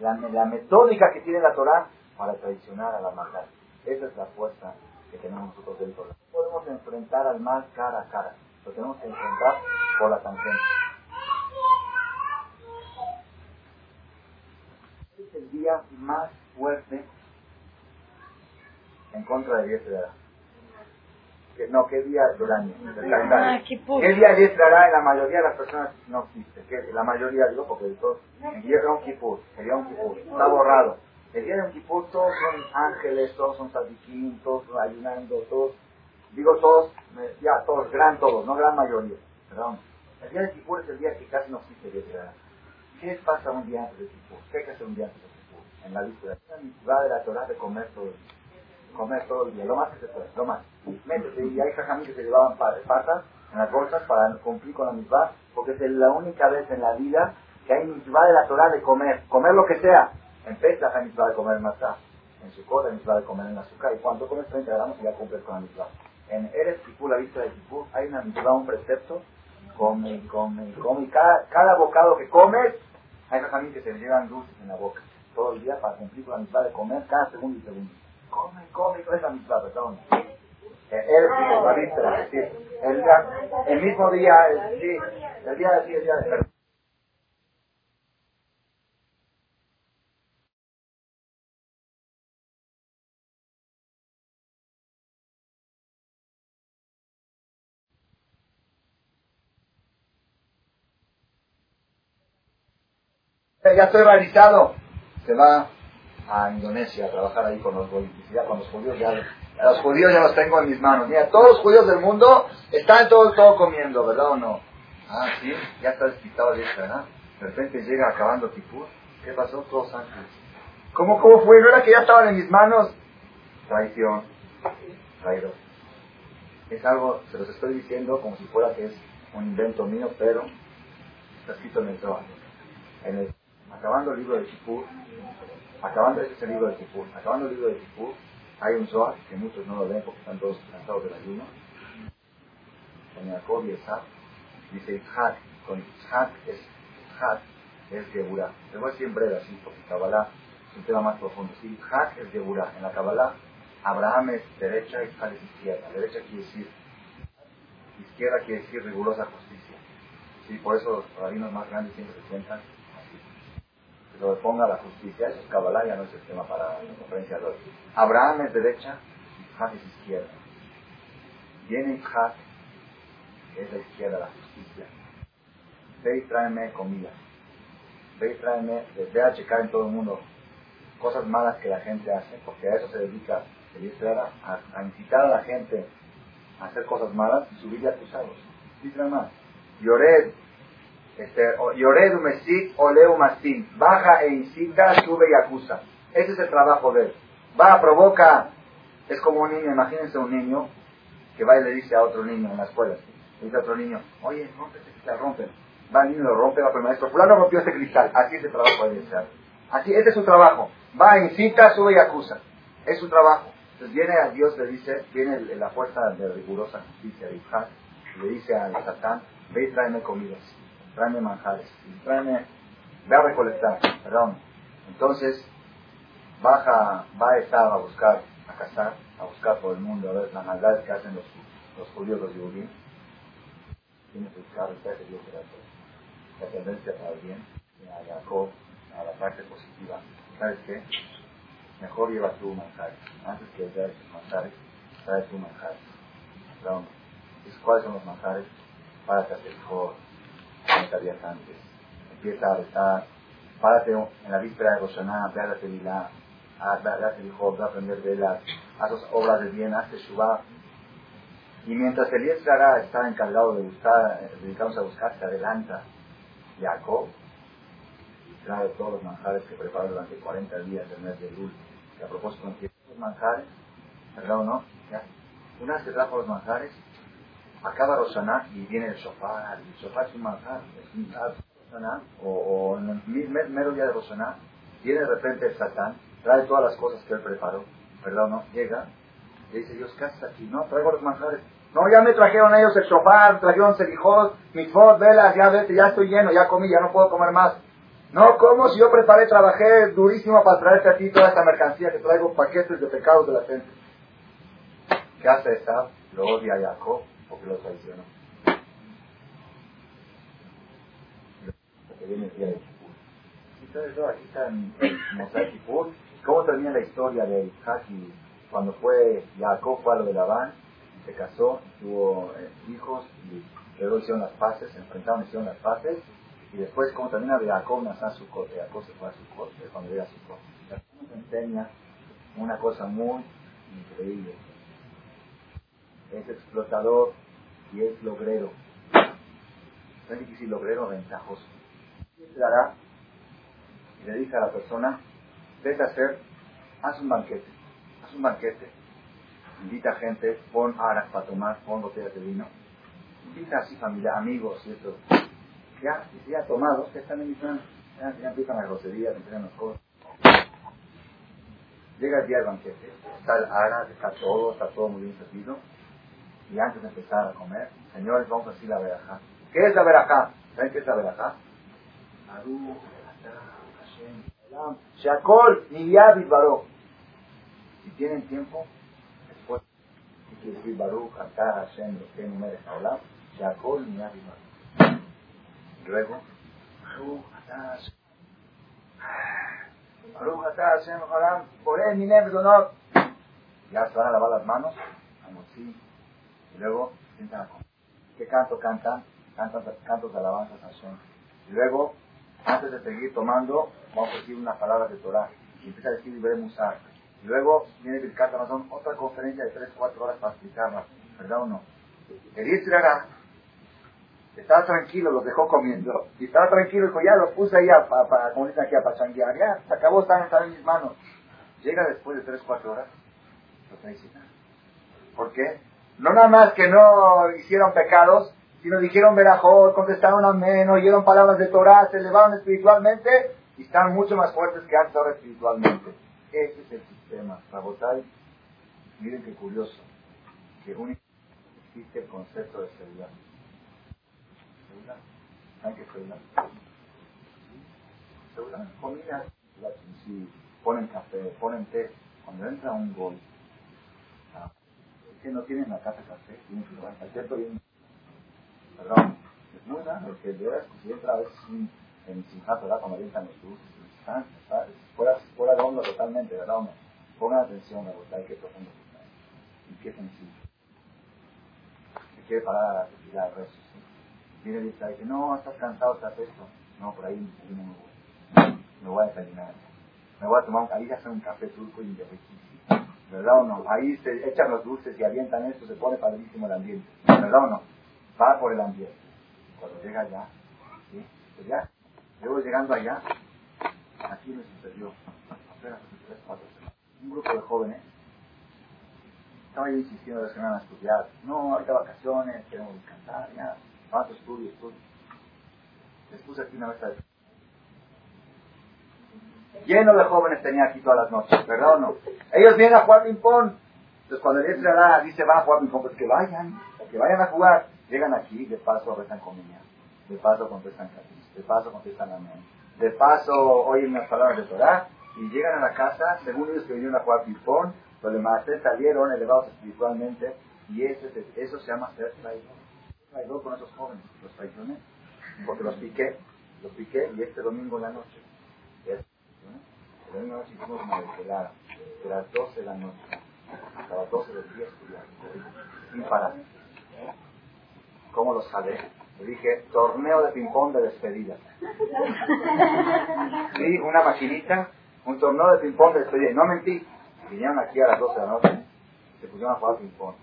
la, la metódica que tiene la Torah para traicionar a la maldad. Esa es la fuerza que tenemos nosotros dentro. No podemos enfrentar al mal cara a cara, lo tenemos que enfrentar por la tangente. Es el día más fuerte en contra de Dios de no, ¿qué día del año? Del ah, ¿Qué día en la mayoría de las personas? No existe. La mayoría, digo, porque todos, el día de Kippur, el día de Yom Kippur, está borrado. El día de Yom Kippur todos son ángeles, todos son sadiquín, todos ayunando, todos, digo todos, ya todos, gran todos, no gran mayoría, perdón. El día de Kippur es el día que casi no existe Yetzirah. ¿Qué pasa un día antes de Kippur? ¿Qué hay que hacer un día antes de Kippur? En la lista de la de la Torah de comer todo el día comer todo el día, lo más que se puede, lo más. Métete, y hay jajamí que se llevaban patas en las bolsas para cumplir con la mitzvah, porque es la única vez en la vida que hay mitzvah de la Torah de comer, comer lo que sea. En Pesach hay mitzvah de comer matzah, en Sukkot hay mitzvah de comer en azúcar, y cuando comes 30 gramos ya cumples con la mitzvah. En Eres Kipur, la vista de Kipur, hay una mitzvah, un precepto, come, come, come, cada, cada bocado que comes, hay familias que se llevan dulces en la boca todo el día para cumplir con la mitzvah de comer cada segundo y segundo. Come, come, con esa mitzvah, perdón. El, el, el, el mismo día, el, sí, el día, sí, el día de ya estoy realizado. Se va a Indonesia a trabajar ahí con los judíos. con los judíos ya, los judíos ya los tengo en mis manos. Mira, todos los judíos del mundo están todos todo comiendo, ¿verdad o no? Ah, sí, ya está despistado de eso, ¿verdad? De repente llega acabando Tipur. ¿Qué pasó? Todos ángeles. ¿Cómo, ¿Cómo fue? ¿No era que ya estaban en mis manos? Traición. Traidor. Es algo, se los estoy diciendo como si fuera que es un invento mío, pero está escrito en el trabajo. En el acabando el libro de Kipur, acabando, este libro de Kipur, acabando el libro de Kipur, hay un Zohar que muchos no lo ven porque están todos cansados del ayuno, con Jacob y Esaf, dice Itzhak, con Itzhak es Itzhak, es Geburah. Te voy a decir en breve así, porque Kabbalah es un tema más profundo. Sí, Itzhak es Geburah. En la Kabbalah, Abraham es derecha, Itzhak es izquierda. Derecha quiere decir, izquierda quiere decir rigurosa justicia. Sí, por eso los rabinos más grandes siempre se sientan lo ponga la justicia, eso es Kabbalah, ya no es el tema para la conferencia de hoy. Abraham es derecha, Isaac es izquierda. Viene Isaac, es la izquierda, la justicia. Ve y tráeme comida. Ve y tráeme, ve a checar en todo el mundo cosas malas que la gente hace, porque a eso se dedica el a, a incitar a la gente a hacer cosas malas y subirle acusados. Dice más. Lloré este, Yoredu Mesit Oleu Mastin. Baja e incita, sube y acusa. Ese es el trabajo de él. Va, provoca. Es como un niño, imagínense un niño que va y le dice a otro niño en la escuela. Le dice a otro niño, oye, rompe ese cristal, rompe. Va el niño, lo rompe, va el maestro. Fulano rompió ese cristal. Así es el trabajo de ser. Así, ese es su trabajo. Va, incita, sube y acusa. Es su trabajo. Entonces viene a Dios, le dice, viene la fuerza de rigurosa justicia de Ijad, le dice a Satán, ve y tráeme comidas tráeme manjares, tráeme, ve a recolectar, perdón. Entonces, baja, va a estar a buscar, a cazar, a buscar por el mundo, a ver las maldades que hacen los, judíos, los judíos. Tiene que buscar el Dios la tendencia para el bien, a Jacob, a la parte positiva. ¿Sabes qué? Mejor lleva tú manjares. Antes que ver manjares, trae tu manjares. ¿Cuáles son los manjares? Para que te mejor 30 días antes. Empieza a rezar, párate en la víspera de Roshaná, ve a la Tevilá, ve a ve a aprender velas, haz obras de bien, haz Teshuvah. Y mientras el Yetzirah está encargado de buscar, dedicamos a buscar, se adelanta Jacob trae todos los manjares que preparó durante 40 días del mes de Lul. Que a propósito, los manjares, ¿verdad o no? ¿Ya? Una vez que trajo los manjares, acaba Roshaná y viene el shofar, el shofar es un manjar, es un Roshaná, o, o, en el mero día de Roshaná, viene de repente el Satán, trae todas las cosas que él preparó, perdón, no, llega, y dice Dios, ¿qué haces aquí? No, traigo los manjares. No, ya me trajeron ellos el shofar, trajeron selijot, mitzvot, velas, ya vete, ya estoy lleno, ya comí, ya no puedo comer más. No, ¿cómo? Si yo preparé, trabajé durísimo para traerte a ti toda esta mercancía que traigo paquetes de pecados de la gente. ¿Qué hace esta? Lo odia Jacob porque lo traicionó. Porque viene el día de Kippur. Entonces, aquí está en, Mosai. ¿Cómo termina la historia de Isaac cuando fue Jacob fue a lo de Labán, se casó, tuvo eh, hijos y luego hicieron las paces, se enfrentaron, hicieron las paces y después como termina de Jacob nació su corte, Jacob se fue a su corte, cuando llega a su corte. Nos enseña una cosa muy increíble es explotador y es logrero. Es difícil logrero ventajoso. Se dará y le dice a la persona, vete a hacer, haz un banquete, haz un banquete, invita a gente, pon aras para tomar, pon botellas de vino, invita así familia, amigos y eso. Ya, ya tomados, que están en ya, ya empiezan las groserías, empiezan las cosas. Llega el día del banquete, está el ara, está todo, está todo muy bien servido. Y antes de empezar a comer, señores, vamos a decir la verajá. ¿Qué es la verajá? ¿Saben qué es la verajá? Shakol, Niyabi, Baró. Si tienen tiempo, después, si quiere decir Baruch, Atah, Hashem, lo que número Haolam, Shakol, Niyabi, Baró. Luego, Atah, Hashem. Atah Hashem Olam, por él mi no. Ya se van a lavar las manos, así, y luego sientan a. ¿Qué canto cantan? Cantan cantos de alabanzas a Hashem. Y luego, antes de seguir tomando, vamos a decir unas palabras de Torah. Y empieza a decir Ibrahim Musar. Y luego viene Birkat Amazon, otra conferencia de 3-4 horas para explicarla. ¿Verdad o no? El Israel estaba tranquilo, los dejó comiendo. Y estaba tranquilo, dijo, ya los puse ahí para como dicen aquí, a pachanguear. Ya, se acabó, están, en mis manos. Llega después de 3, 4 horas, no traicionaron. ¿Por qué? No nada más que no hicieron pecados, sino dijeron verajot, contestaron amén, oyeron palabras de Torah, se elevaron espiritualmente y están mucho más fuertes que antes ahora espiritualmente. Ese es el sistema. Rabotai, miren qué curioso, que únicamente existe el concepto de seguridad. ¿Saben qué es seguridad? Seguridad, comida, si ponen café, ponen té, cuando entra un gol, que no tienen la casa café, tienen que llevar cierto bien Perdón, es muy raro, porque de veras, si entra a veces en Simchat Torah cuando avientan los dulces, están, está, fuera, fuera de onda totalmente, ¿verdad? Pongan atención, a gustar qué profundo está. Y qué sencillo. Se quiere parar a retirar rezos. ¿sí? Viene y dice, no, estás cansado, estás esto. No, por ahí no me voy. Me voy a desayunar. Me voy a tomar un, ahí hacer un café turco y riquísimo. ¿Verdad o no? Ahí se echan los dulces y avientan esto, se pone padrísimo el ambiente. ¿Verdad o no? va por el ambiente. Cuando llega allá, ¿sí? Pues ya, luego llegando allá, aquí me sucedió, apenas cuatro semanas, un grupo de jóvenes estaba yo insistiendo de que van a estudiar. No, ahorita vacaciones, queremos descansar, ya, a estudio, estudio. Les puse aquí una mesa de... Lleno de jóvenes tenía aquí todas las noches, ¿verdad o no? Ellos vienen a jugar ping-pong. Entonces cuando el dice van a jugar ping-pong, pues que vayan, que vayan a jugar. Llegan aquí, de paso rezan comida, de paso contestan catis, de paso contestan amén, de paso oyen las palabras de Torah y llegan a la casa, según ellos que vinieron a jugar ping-pong, los demás salieron elevados espiritualmente y eso, eso se llama ser traidor. Traidor con esos jóvenes, los traicioné, porque los piqué, los piqué y este domingo en la noche, en la noche hicimos una desvelada, de las 12 de la noche hasta las 12 del día sin parar. ¿Cómo lo sabe? Le dije, torneo de ping-pong de despedida. Sí, una maquinita, un torneo de ping-pong de despedida. No mentí. Vinieron aquí a las 12 de la noche, se pusieron a jugar ping-pong.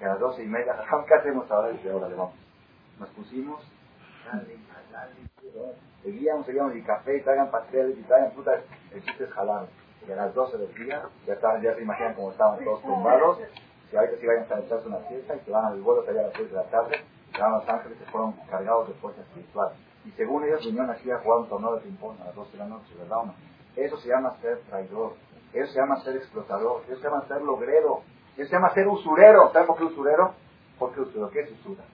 Y a las 12 y media, ¿qué hacemos ahora? Dice, ahora le vamos. Nos pusimos, seguíamos, seguíamos, y café, y traigan pasteles, y traigan frutas. El chiste es jalar. Y a las 12 del día, ya, estaban, ya se imaginan cómo estaban todos tumbados. Si ahorita se vayan a echarse una fiesta y se van al vuelo allá a las 6 de la tarde, los ángeles se fueron cargados de fuerza espiritual. Y según ellos vinieron aquí a jugar un torneo de ping-pong a las 12 de la noche, ¿verdad o no? Eso se llama ser traidor, eso se llama ser explotador, eso se llama ser logrero, eso se llama ser usurero. ¿Saben por qué usurero? ¿Por qué usurero? ¿Qué es usura?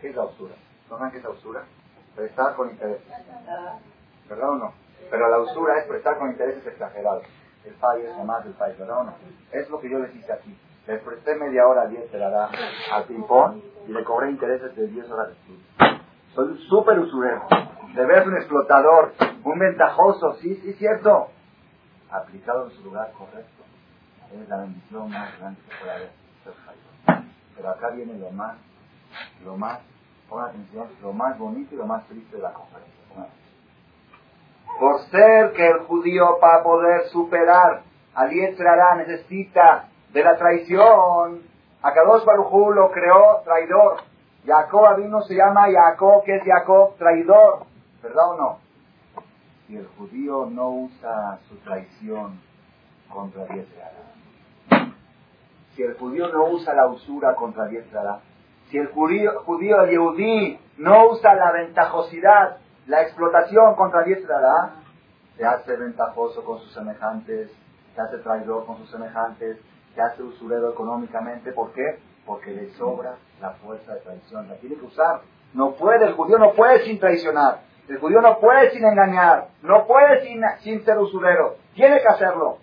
¿Qué es la usura? ¿No saben qué es la usura? Prestar con intereses. ¿Verdad o no? Pero la usura es prestar con intereses exagerados. El país es más del país, ¿verdad o no? Es lo que yo les hice aquí. Le presté media hora a 10 te la da al ping-pong y le cobré intereses de 10 horas de estudio. Soy un súper usurero. De ver un explotador, un ventajoso, sí, sí, cierto. Aplicado en su lugar correcto. Es la bendición más grande que puede haber. Pero acá viene lo más, lo más, pongan atención, lo más bonito y lo más triste de la conferencia. Por ser que el judío para poder superar al Yetzirah necesita de la traición. Akadosh Barujú lo creó traidor. Jacob vino se llama Jacob, que es Jacob traidor. ¿Verdad o no? Si el judío no usa su traición contra Diestra, si el judío no usa la usura contra Diestra, Si el judío, judío el yehudí, no usa la ventajosidad, la explotación contra Yetzirah, se hace ventajoso con sus semejantes, se hace traidor con sus semejantes, se hace usurero económicamente. ¿Por qué? Porque le sobra la fuerza de traición. La tiene que usar. No puede, el judío no puede sin traicionar. El judío no puede sin engañar. No puede sin, sin ser usurero. Tiene que hacerlo.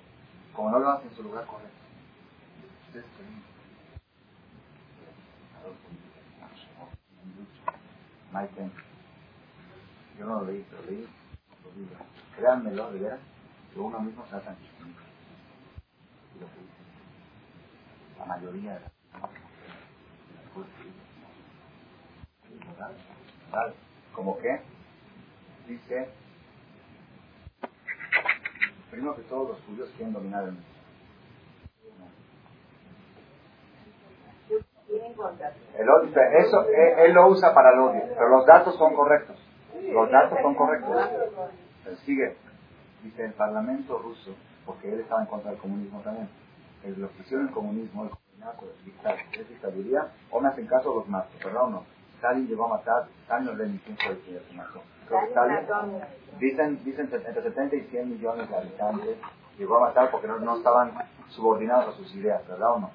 Como no lo hace en su lugar correcto. Yo no lo leí, pero leí los libros. Créanmelo, de veras, que uno mismo se hace Y lo que dice. La mayoría de las ¿Vale? ¿Cómo qué? Dice, primero que todos los judíos quieren dominar el mundo. El odio, eso él, lo usa para el odio, pero los datos son correctos. Los datos son correctos. sigue. Dice el Parlamento ruso, porque él estaba en contra del comunismo también. El, lo que hicieron el comunismo, el comunismo, es dictaduría, o me hacen caso los matos, ¿verdad o no? Stalin llegó a matar, Stalin o Lenin, ¿quién fue el que mató? Stalin, dicen, dicen entre 70 y 100 millones de habitantes llegó a matar porque no, no estaban subordinados a sus ideas, ¿verdad o no?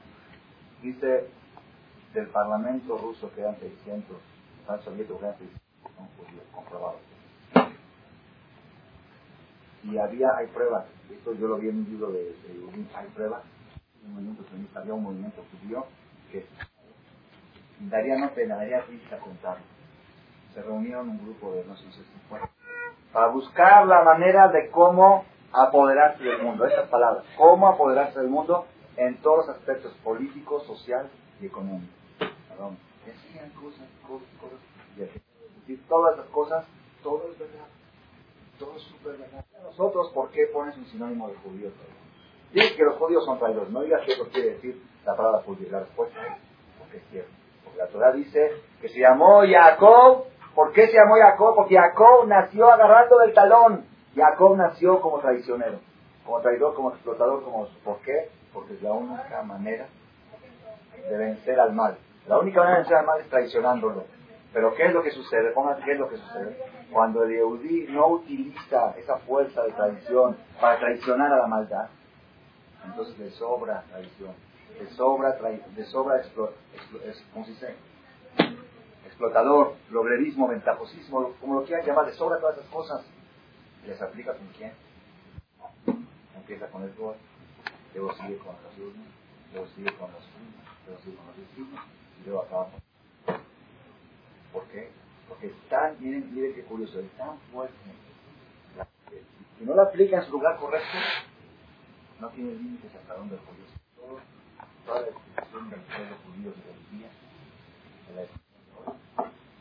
Dice del Parlamento ruso quedan 600, el soviético quedan 600, son judíos, comprobados. Y había, hay pruebas, esto yo lo vi en un libro de, de hay pruebas, un movimiento había un movimiento judío que daría no pena, daría risa contarlo. Se reunieron un grupo de no sé si fue, para buscar la manera de cómo apoderarse del mundo, esas palabras, cómo apoderarse del mundo en todos los aspectos políticos, social y económicos decían cosas, cosas, cosas, todas las cosas, todo es verdad, todo es súper verdad. Nosotros, ¿por qué pones un sinónimo de judío? Dices que los judíos son traidores, no digas que eso quiere decir la palabra judío. La respuesta es porque es cierto. Porque la Torah dice que se llamó Jacob. ¿Por qué se llamó Jacob? Porque Jacob nació agarrando del talón. Jacob nació como traicionero, como traidor, como explotador, como... ¿Por qué? Porque es la única manera de vencer al mal. La única manera de vencer al mal es traicionándolo. Pero ¿qué es lo que sucede? Pónganse qué es lo que sucede. Cuando el Yehudi no utiliza esa fuerza de traición para traicionar a la maldad, entonces le sobra traición, le sobra, le sobra ¿cómo se dice? explotador, logrerismo, ventajosismo, como lo quieran llamar, le sobra todas esas cosas. ¿Les aplica con quién? Empieza con el gol, luego sigue con los alumnos, luego sigue con los primos, luego sigue con los vecinos ¿Por qué? Porque es tan, miren, miren qué curioso, es tan fuerte. Si no lo aplica en su lugar correcto, no tiene límites hasta donde el judío. Todo, toda la expresión del pueblo judío de los días, de la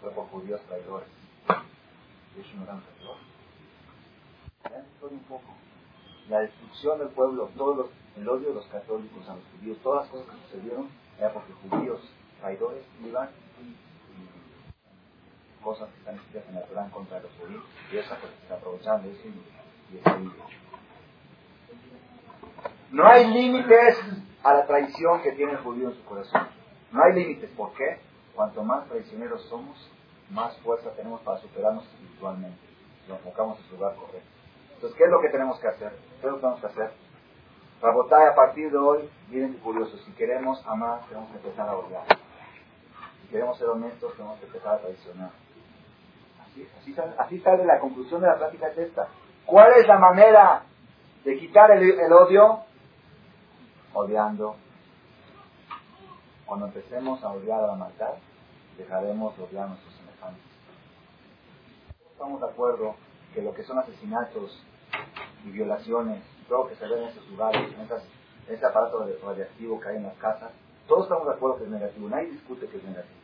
fue por judíos traidores. Ellos no eran traidores. Vean un poco. La destrucción del pueblo, todo los, el odio de los católicos a los judíos, todas las cosas que sucedieron, era porque judíos traidores iban y cosas que están escritas en la Torah contra los judíos y esa pues se aprovechan de eso y, No hay límites a la traición que tiene el judío en su corazón. No hay límites. ¿Por qué? Cuanto más traicioneros somos, más fuerza tenemos para superarnos espiritualmente. Lo enfocamos en su lugar correcto. Entonces, ¿qué es lo que tenemos que hacer? ¿Qué es lo que tenemos que hacer? Rabotay, a partir de hoy, miren qué curioso, si queremos amar, tenemos que empezar a odiar queremos ser honestos, tenemos que empezar a traicionar. Así, sale, la conclusión de la plática es esta. ¿Cuál es la manera de quitar el, odio? Odiando. Cuando empecemos a odiar a la maldad, dejaremos de odiar a nuestros semejantes. Estamos de acuerdo que lo que son asesinatos y violaciones, todo lo que se ve en esos lugares, en, ese aparato radiactivo que hay en las casas, todos estamos de acuerdo que es negativo, nadie discute que es negativo.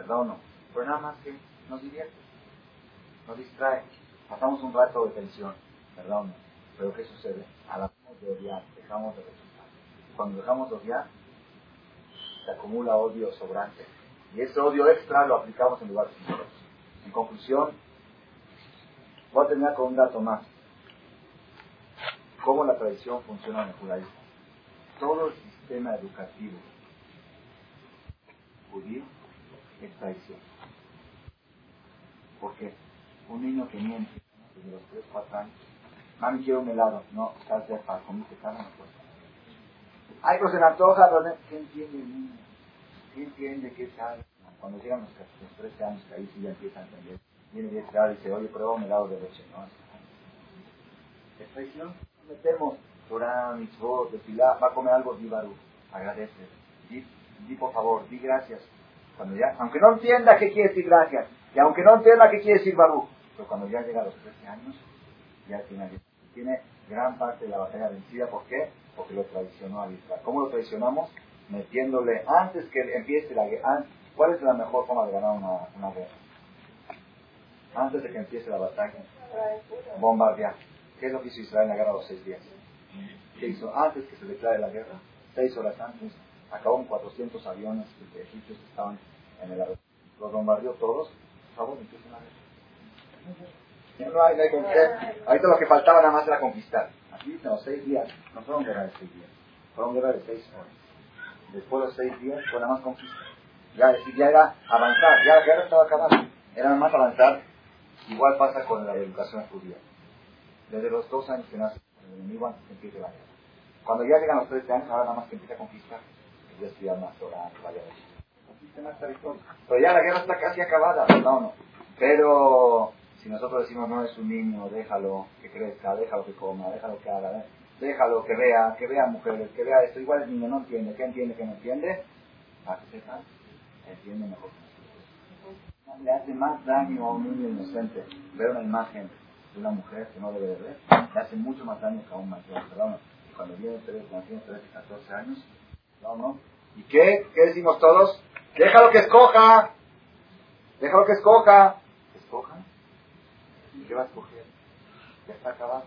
¿Verdad o no? Pero nada más que nos divierte, nos distrae, pasamos un rato de tensión, ¿verdad o no? Pero ¿qué sucede? Dejamos de odiar, dejamos de resultar. Cuando dejamos de odiar, se acumula odio sobrante. Y ese odio extra lo aplicamos en lugares sinceros. En conclusión, voy a terminar con un dato más. ¿Cómo la tradición funciona en el judaísmo? Todo el sistema educativo judío es traición. Porque un niño que miente desde los 3, 4 años, mami quiero un helado, no, estás de para comiste carne, no puedes. Ay, pues se me antoja, ¿qué entiende el niño? ¿Qué entiende? ¿Qué sabe? Cuando llegan los, 13 años, que ahí sí ya empiezan a entender, viene 10 y dice, oye, prueba un helado de leche, ¿no? Es traición. Metemos Torah, Mitzvot, Tefilá, va a comer algo, di Baruch, agradece, di, di por favor, di gracias. Aunque no entienda qué quiere decir gracias, y aunque no entienda qué quiere decir Baruch, pero cuando ya llega a los 13 años, ya tiene, tiene gran parte de la batalla vencida. ¿Por qué? Porque lo traicionó a Israel. ¿Cómo lo traicionamos? Metiéndole antes que empiece la guerra. ¿Cuál es la mejor forma de ganar una, una guerra? Antes de que empiece la batalla, bombardear. ¿Qué es lo que hizo Israel en la guerra de los seis días? ¿Qué hizo? Antes que se declare la guerra, seis horas antes, acabó con 400 aviones egipcios que estaban en el. Los bombardeó todos. Favor, empiecen la guerra. No hay, no hay con qué. Ahorita lo que faltaba nada más era conquistar. Aquí los seis días. No fueron guerra de seis días. Fueron guerra de seis horas. Después de los seis días fue nada más conquista. Ya, ya era avanzar. Ya la guerra estaba acabada. Era nada más avanzar. Igual pasa con la educación judía. Desde los dos años que nace el enemigo empiece la guerra. Cuando ya llegan los 13 años, ahora nada más que empieza a conquistar, ya estudiar más Torah. Pero ya la guerra está casi acabada, no, no. Pero si nosotros decimos, no es un niño, déjalo que crezca, déjalo que coma, déjalo que haga, déjalo que vea, que vea mujeres, que vea esto, igual el niño no entiende, ¿qué entiende, qué no entiende? A que sepa, entiende mejor Le hace más daño a un niño inocente ver una imagen de una mujer que no debe de ver, le hace mucho más daño que a un mayor, perdón cuando viene ustedes, cuando tienen 13, 14 años, no. ¿Y qué? ¿Qué decimos todos? Déjalo que escoja. Déjalo que escoja. ¿Escoja? ¿Y qué va a escoger? Ya está acabado.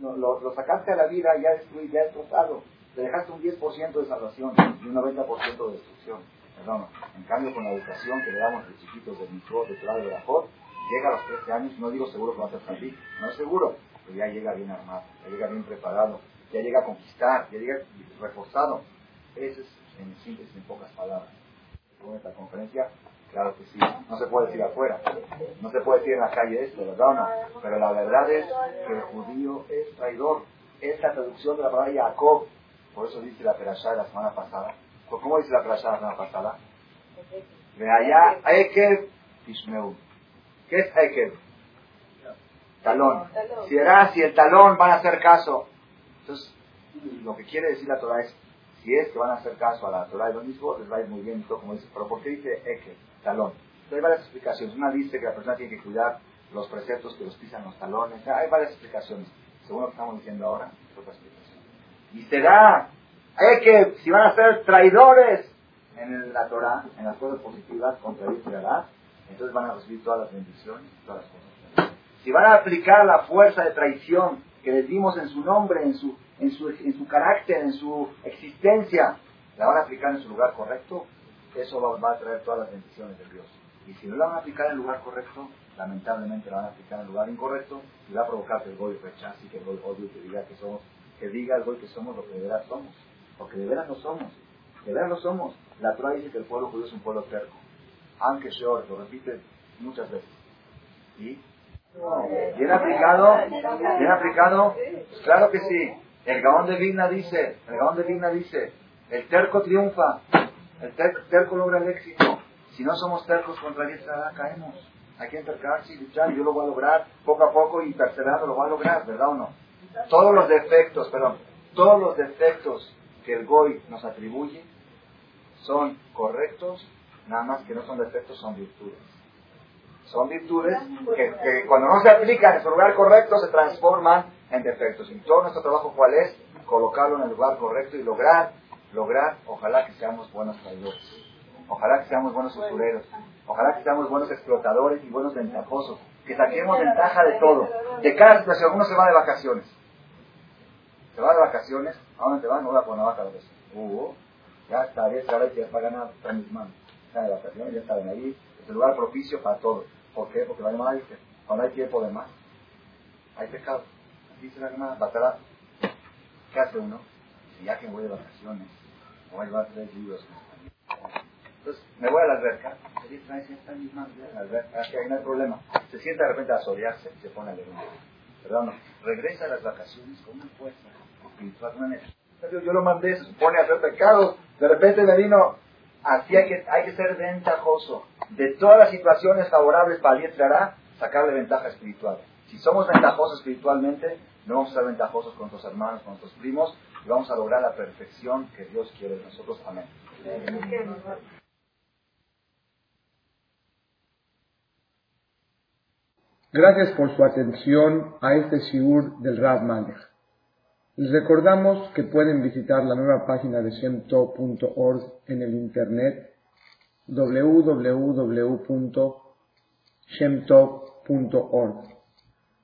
lo, sacaste a la vida ya destruido, ya destrozado. Te dejaste un 10% de salvación y un 90% de destrucción. Perdón. En cambio, con la educación que le damos de chiquitos de Mitzvot, de Torah, de Bajot, llega a los 13 años, no digo seguro que va a ser feliz, no es seguro, ya llega bien armado, ya llega bien preparado, ya llega a conquistar, ya llega reforzado. En síntesis, en pocas palabras. En esta conferencia, claro que sí, no se puede decir afuera, no se puede decir en la calle esto, ¿verdad o no? Pero la verdad es que el judío es traidor. Es la traducción de la palabra Jacob. Por eso dice la perashá de la semana pasada. ¿Cómo dice la perashá de la semana pasada? De allá, Ekev Tishmeu. ¿Qué es Ekev? talón. Si era si el talón van a hacer caso. Entonces, lo que quiere decir la Torah es, si es que van a hacer caso a la Torah y lo mismo, les va a ir muy bien, como dice, pero ¿por qué dice eje, talón? Entonces, hay varias explicaciones. Una dice que la persona tiene que cuidar los preceptos que los pisan los talones. Hay varias explicaciones. Según lo que estamos diciendo ahora, es otra explicación. Y será, que si van a ser traidores en la Torah, en las cosas positivas, contra Dios entonces van a recibir todas las bendiciones, todas las cosas si van a aplicar la fuerza de traición que les dimos en su nombre, en su, en su, en su carácter, en su existencia, la van a aplicar en su lugar correcto, eso va, a traer todas las bendiciones de Dios. Y si no la van a aplicar en el lugar correcto, lamentablemente la van a aplicar en el lugar incorrecto y va a provocar que el goy rechace y que el goy odie que diga que somos, que diga el goy que somos lo que de veras somos. Porque de veras no somos. De veras no somos. La Torah dice que el pueblo judío es un pueblo terco. Aunque Sheol, lo repite muchas veces. ¿Y ¿Bien aplicado? ¿Bien aplicado? Pues claro que sí. El Gaón de Vigna dice, el Gaón de Vigna dice, el terco triunfa, el terco logra el éxito. Si no somos tercos contra caemos. Hay que entercarse y luchar, yo lo voy a lograr poco a poco y perseverando lo voy a lograr, ¿verdad o no? Todos los defectos, perdón, todos los defectos que el Goy nos atribuye son correctos, nada más que no son defectos, son virtudes. Son virtudes que, cuando no se aplican en su lugar correcto se transforman en defectos. Y todo nuestro trabajo, ¿cuál es? Colocarlo en el lugar correcto y lograr, lograr, ojalá que seamos buenos traidores. Ojalá que seamos buenos usureros. Ojalá que seamos buenos explotadores y buenos ventajosos. Que saquemos ventaja de todo. De cada situación. Uno se va de vacaciones. Se va de vacaciones. ¿A dónde te van? No va Navaja la Uh, ya está, ya que ya está ganado. Está en mis manos. Está de vacaciones, ya saben ahí. Es el lugar propicio para todo. ¿Por qué? Porque la Gemara dice, cuando hay tiempo de más, hay pecado. Dice la Gemara, Batará, ¿qué hace uno? Si ya que voy de vacaciones, voy a llevar tres libros en español, Entonces, me voy a la alberca, se distrae, está aquí no hay problema. Se sienta de repente a solearse se pone a leer un Perdón, regresa a las vacaciones con una fuerza espiritual, Yo lo mandé, se supone a hacer pecados, de repente me vino, así hay que, hay que ser ventajoso. De todas las situaciones favorables para el sacarle ventaja espiritual. Si somos ventajosos espiritualmente, no vamos a ser ventajosos con nuestros hermanos, con nuestros primos, y vamos a lograr la perfección que Dios quiere de nosotros. Amén. Gracias por su atención a este Shiur del Rav Malech. Les recordamos que pueden visitar la nueva página de shemtov.org en el internet www.shemtov.org.